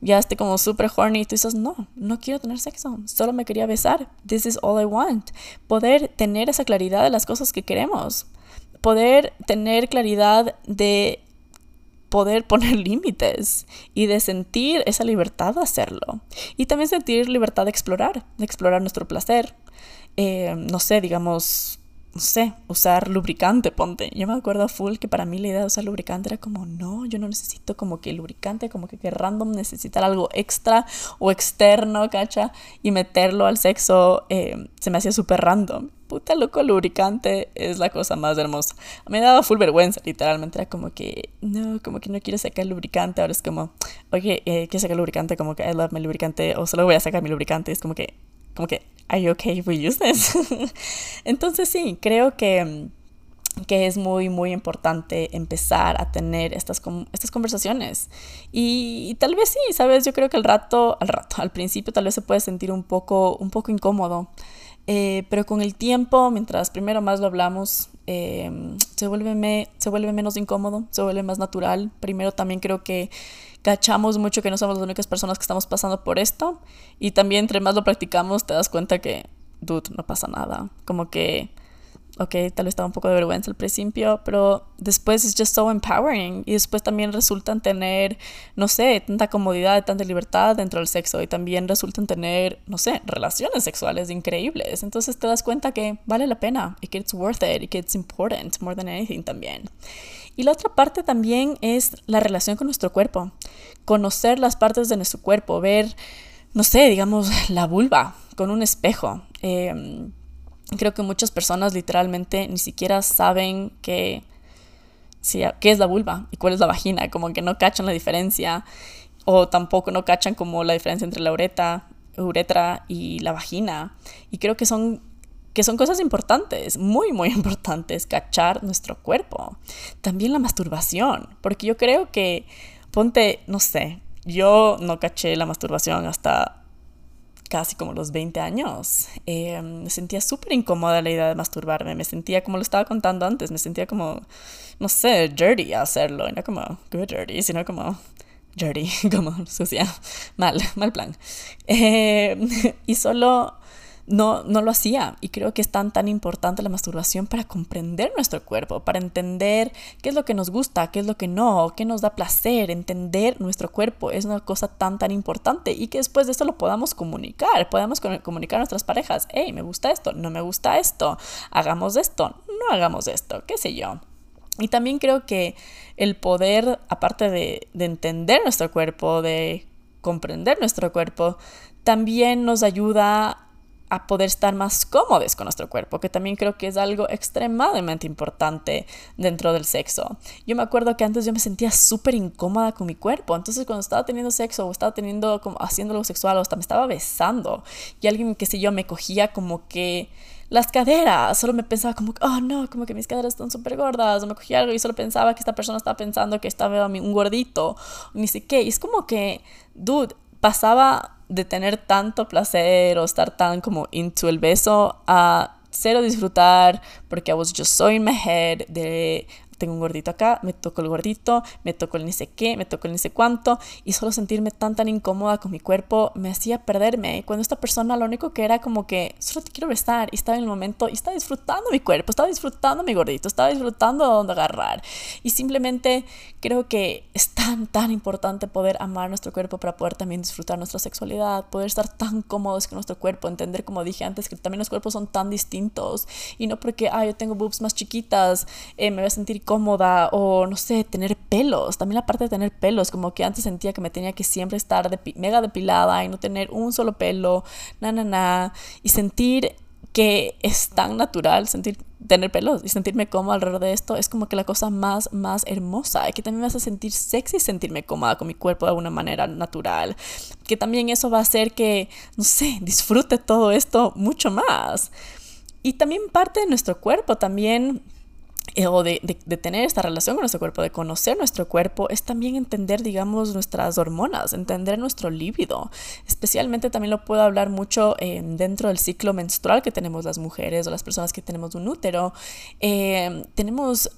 S1: ya esté como súper horny y tú dices, no, no quiero tener sexo, solo me quería besar. This is all I want. Poder tener esa claridad de las cosas que queremos. Poder tener claridad de poder poner límites y de sentir esa libertad de hacerlo. Y también sentir libertad de explorar, de explorar nuestro placer. Eh, no sé, digamos, no sé, usar lubricante, ponte. Yo me acuerdo full que para mí la idea de usar lubricante era como, no, yo no necesito como que lubricante, como que, que random necesitar algo extra o externo, cacha, y meterlo al sexo eh, se me hacía súper random. Puta loco, lubricante es la cosa más hermosa. Me daba full vergüenza, literalmente. Era como que, no, como que no quiero sacar lubricante. Ahora es como, oye, eh, quiero sacar lubricante, como que I love my lubricante, o solo voy a sacar mi lubricante. Es como que, como que, are you okay if we use this? Entonces sí, creo que, que es muy, muy importante empezar a tener estas, estas conversaciones. Y, tal vez sí, ¿sabes? Yo creo que al rato, al rato, al principio tal vez se puede sentir un poco, un poco incómodo. Eh, pero con el tiempo, mientras primero más lo hablamos, eh, se, vuelve me, se vuelve menos incómodo, se vuelve más natural. Primero también creo que cachamos mucho que no somos las únicas personas que estamos pasando por esto. Y también entre más lo practicamos te das cuenta que, dude, no pasa nada. Como que, ok, tal vez estaba un poco de vergüenza al principio, pero después es just so empowering. Y después también resultan tener, no sé, tanta comodidad, tanta libertad dentro del sexo. Y también resultan tener, no sé, relaciones sexuales increíbles. Entonces te das cuenta que vale la pena y que it's worth it y que it's important more than anything también. Y la otra parte también es la relación con nuestro cuerpo. Conocer las partes de nuestro cuerpo, ver, no sé, digamos, la vulva con un espejo. Em, creo que muchas personas literalmente ni siquiera saben qué es la vulva y cuál es la vagina, como que no cachan la diferencia o tampoco no cachan como la diferencia entre la uretra, uretra y la vagina. Y creo que son que son cosas importantes, muy, muy importantes, cachar nuestro cuerpo. También la masturbación, porque yo creo que, ponte, no sé, yo no caché la masturbación hasta casi como los 20 años. Eh, me sentía súper incómoda la idea de masturbarme, me sentía como lo estaba contando antes, me sentía como, no sé, dirty hacerlo, no como good dirty, sino como dirty, como sucia, mal, mal plan. Eh, y solo no, no lo hacía. Y creo que es tan, tan importante la masturbación para comprender nuestro cuerpo, para entender qué es lo que nos gusta, qué es lo que no, qué nos da placer. Entender nuestro cuerpo es una cosa tan, tan importante y que después de eso lo podamos comunicar. Podamos comunicar a nuestras parejas, hey, me gusta esto, no me gusta esto, hagamos esto, no hagamos esto, qué sé yo. Y también creo que el poder, aparte de, de entender nuestro cuerpo, de comprender nuestro cuerpo, también nos ayuda a poder estar más cómodos con nuestro cuerpo, que también creo que es algo extremadamente importante dentro del sexo. Yo me acuerdo que antes yo me sentía súper incómoda con mi cuerpo, entonces cuando estaba teniendo sexo o estaba teniendo como haciendo algo sexual o hasta me estaba besando y alguien que sé yo me cogía como que las caderas, solo me pensaba como, oh no, como que mis caderas están súper gordas, o me cogía algo y solo pensaba que esta persona estaba pensando que estaba un gordito, ni sé qué, y es como que, dude, pasaba de tener tanto placer o estar tan como into el beso a cero disfrutar porque I was just so in my head de tengo un gordito acá, me toco el gordito, me toco el ni sé qué, me toco el ni sé cuánto, y solo sentirme tan tan incómoda con mi cuerpo me hacía perderme. Y cuando esta persona lo único que era como que solo te quiero besar, y estaba en el momento, y estaba disfrutando mi cuerpo, estaba disfrutando mi gordito, estaba disfrutando de dónde agarrar. Y simplemente creo que es tan tan importante poder amar nuestro cuerpo para poder también disfrutar nuestra sexualidad, poder estar tan cómodos con nuestro cuerpo, entender como dije antes que también los cuerpos son tan distintos y no porque, ah, yo tengo boobs más chiquitas, eh, me voy a sentir cómoda o no sé, tener pelos. También la parte de tener pelos, como que antes sentía que me tenía que siempre estar de, mega depilada y no tener un solo pelo, na, na, na. Y sentir que es tan natural sentir tener pelos y sentirme cómoda alrededor de esto es como que la cosa más más hermosa y que también me hace sentir sexy sentirme cómoda con mi cuerpo de una manera natural que también eso va a hacer que no sé disfrute todo esto mucho más y también parte de nuestro cuerpo también o de, de, tener esta relación con nuestro cuerpo, de conocer nuestro cuerpo, es también entender, digamos, nuestras hormonas, entender nuestro líbido. Especialmente también lo puedo hablar mucho eh, dentro del ciclo menstrual que tenemos las mujeres o las personas que tenemos un útero. Eh, tenemos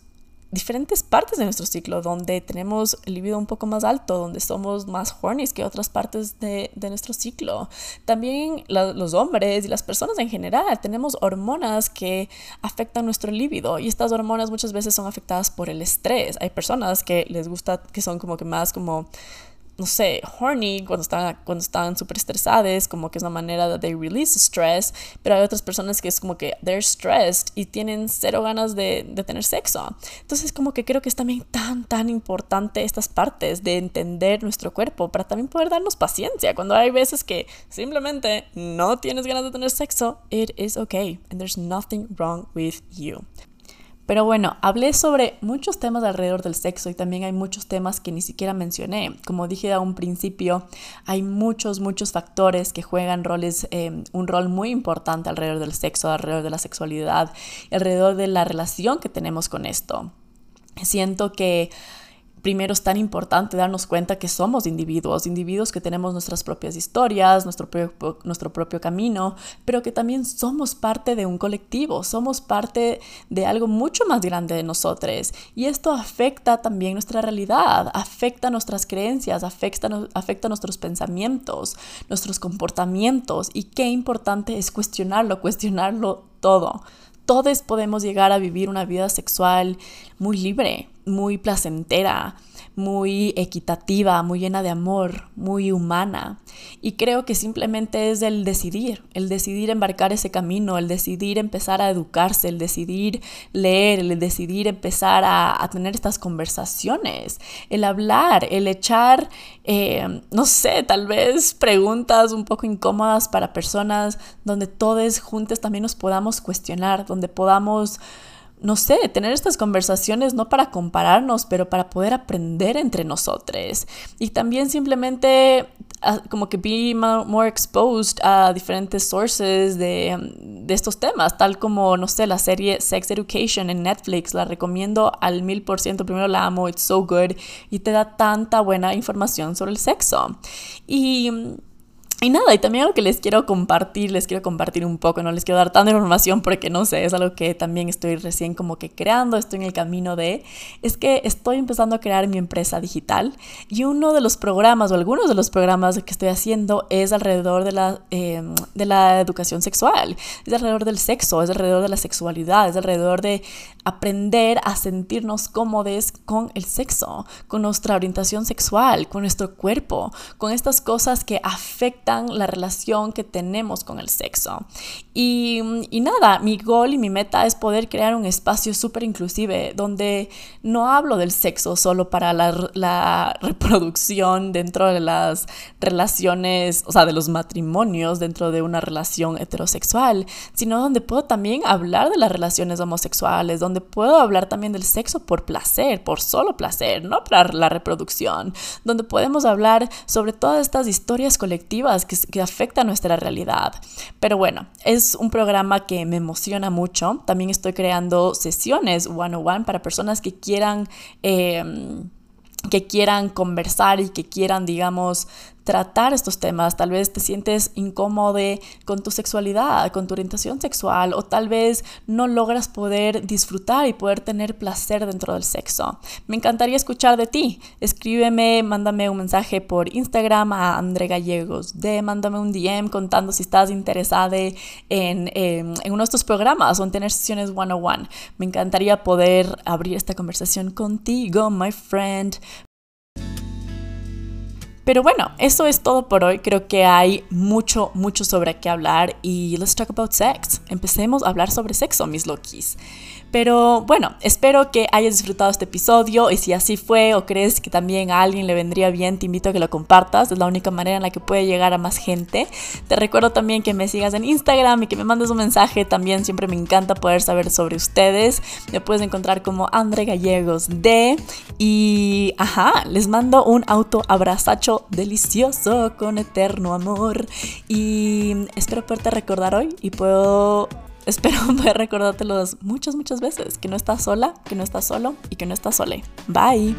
S1: diferentes partes de nuestro ciclo donde tenemos el libido un poco más alto, donde somos más horny que otras partes de, de nuestro ciclo. También los hombres y las personas en general tenemos hormonas que afectan nuestro libido y estas hormonas muchas veces son afectadas por el estrés. Hay personas que les gusta, que son como que más como no sé, horny cuando están, cuando están súper estresadas, como que es una manera de release stress, pero hay otras personas que es como que they're stressed y tienen cero ganas de, de tener sexo. Entonces como que creo que es también tan, tan importante estas partes de entender nuestro cuerpo para también poder darnos paciencia. Cuando hay veces que simplemente no tienes ganas de tener sexo, it is okay and there's nothing wrong with you. Pero bueno, hablé sobre muchos temas alrededor del sexo y también hay muchos temas que ni siquiera mencioné. Como dije a un principio, hay muchos, muchos factores que juegan roles, eh, un rol muy importante alrededor del sexo, alrededor de la sexualidad, alrededor de la relación que tenemos con esto. Siento que primero es tan importante darnos cuenta que somos individuos, individuos que tenemos nuestras propias historias, nuestro propio, camino, pero que también somos parte de un colectivo, somos parte de algo mucho más grande de nosotros. Y esto afecta también nuestra realidad, afecta nuestras creencias, afecta, afecta nuestros pensamientos, nuestros comportamientos. Y qué importante es cuestionarlo, cuestionarlo todo todos podemos llegar a vivir una vida sexual muy libre, muy placentera, muy equitativa, muy llena de amor, muy humana. Y creo que simplemente es el decidir, el decidir embarcar ese camino, el decidir empezar a educarse, el decidir leer, el decidir empezar a, tener estas conversaciones, el hablar, el echar, eh, no sé, tal vez preguntas un poco incómodas para personas donde todos juntos también nos podamos cuestionar, donde podamos no sé, tener estas conversaciones no para compararnos, pero para poder aprender entre nosotros. Y también simplemente ah, como que be more exposed a diferentes sources de, de, estos temas, tal como, no sé, la serie Sex Education en Netflix, la recomiendo al mil por ciento, primero la amo, it's so good, y te da tanta buena información sobre el sexo. Y y nada, y también algo que les quiero compartir, les quiero compartir un poco, no les quiero dar tanta información porque no sé, es algo que también estoy recién como que creando, estoy en el camino de, es que estoy empezando a crear mi empresa digital y uno de los programas o algunos de los programas que estoy haciendo es alrededor de la, em, de la educación sexual, es alrededor del sexo, es alrededor de la sexualidad, es alrededor de aprender a sentirnos cómodos con el sexo, con nuestra orientación sexual, con nuestro cuerpo, con estas cosas que afectan la relación que tenemos con el sexo. Y, y nada, mi gol y mi meta es poder crear un espacio súper inclusive donde no hablo del sexo solo para la, la reproducción dentro de las relaciones, o sea, de los matrimonios dentro de una relación heterosexual, sino donde puedo también hablar de las relaciones homosexuales, donde puedo hablar también del sexo por placer, por solo placer, no para la reproducción, donde podemos hablar sobre todas estas historias colectivas que, que afectan nuestra realidad. Pero bueno, un programa que me emociona mucho. También estoy creando sesiones one-on-one para personas que quieran... Eh, que quieran conversar y que quieran, digamos, tratar estos temas. Tal vez te sientes incómodo con tu sexualidad, con tu orientación sexual, o tal vez no logras poder disfrutar y poder tener placer dentro del sexo. Me encantaría escuchar de ti. Escríbeme, mándame un mensaje por Instagram a André Gallegos, de mándame un DM contando si estás interesada en, en, en uno de estos programas o en tener sesiones one-on-one. Me encantaría poder abrir esta conversación contigo, my friend. Pero bueno, eso es todo por hoy. Creo que hay mucho, mucho sobre qué hablar y let's talk about sex. Empecemos a hablar sobre sexo, mis lokis. Pero bueno, espero que hayas disfrutado este episodio y si así fue o crees que también a alguien le vendría bien, te invito a que lo compartas. Es la única manera en la que puede llegar a más gente. Te recuerdo también que me sigas en Instagram y que me mandes un mensaje. También siempre me encanta poder saber sobre ustedes. Me puedes encontrar como Andre Gallegos D. Y ajá, les mando un auto abrazacho delicioso con eterno amor. Y espero poderte recordar hoy y puedo Espero poder recordártelos muchas, muchas veces, que no estás sola, que no estás solo y que no estás sole. Bye.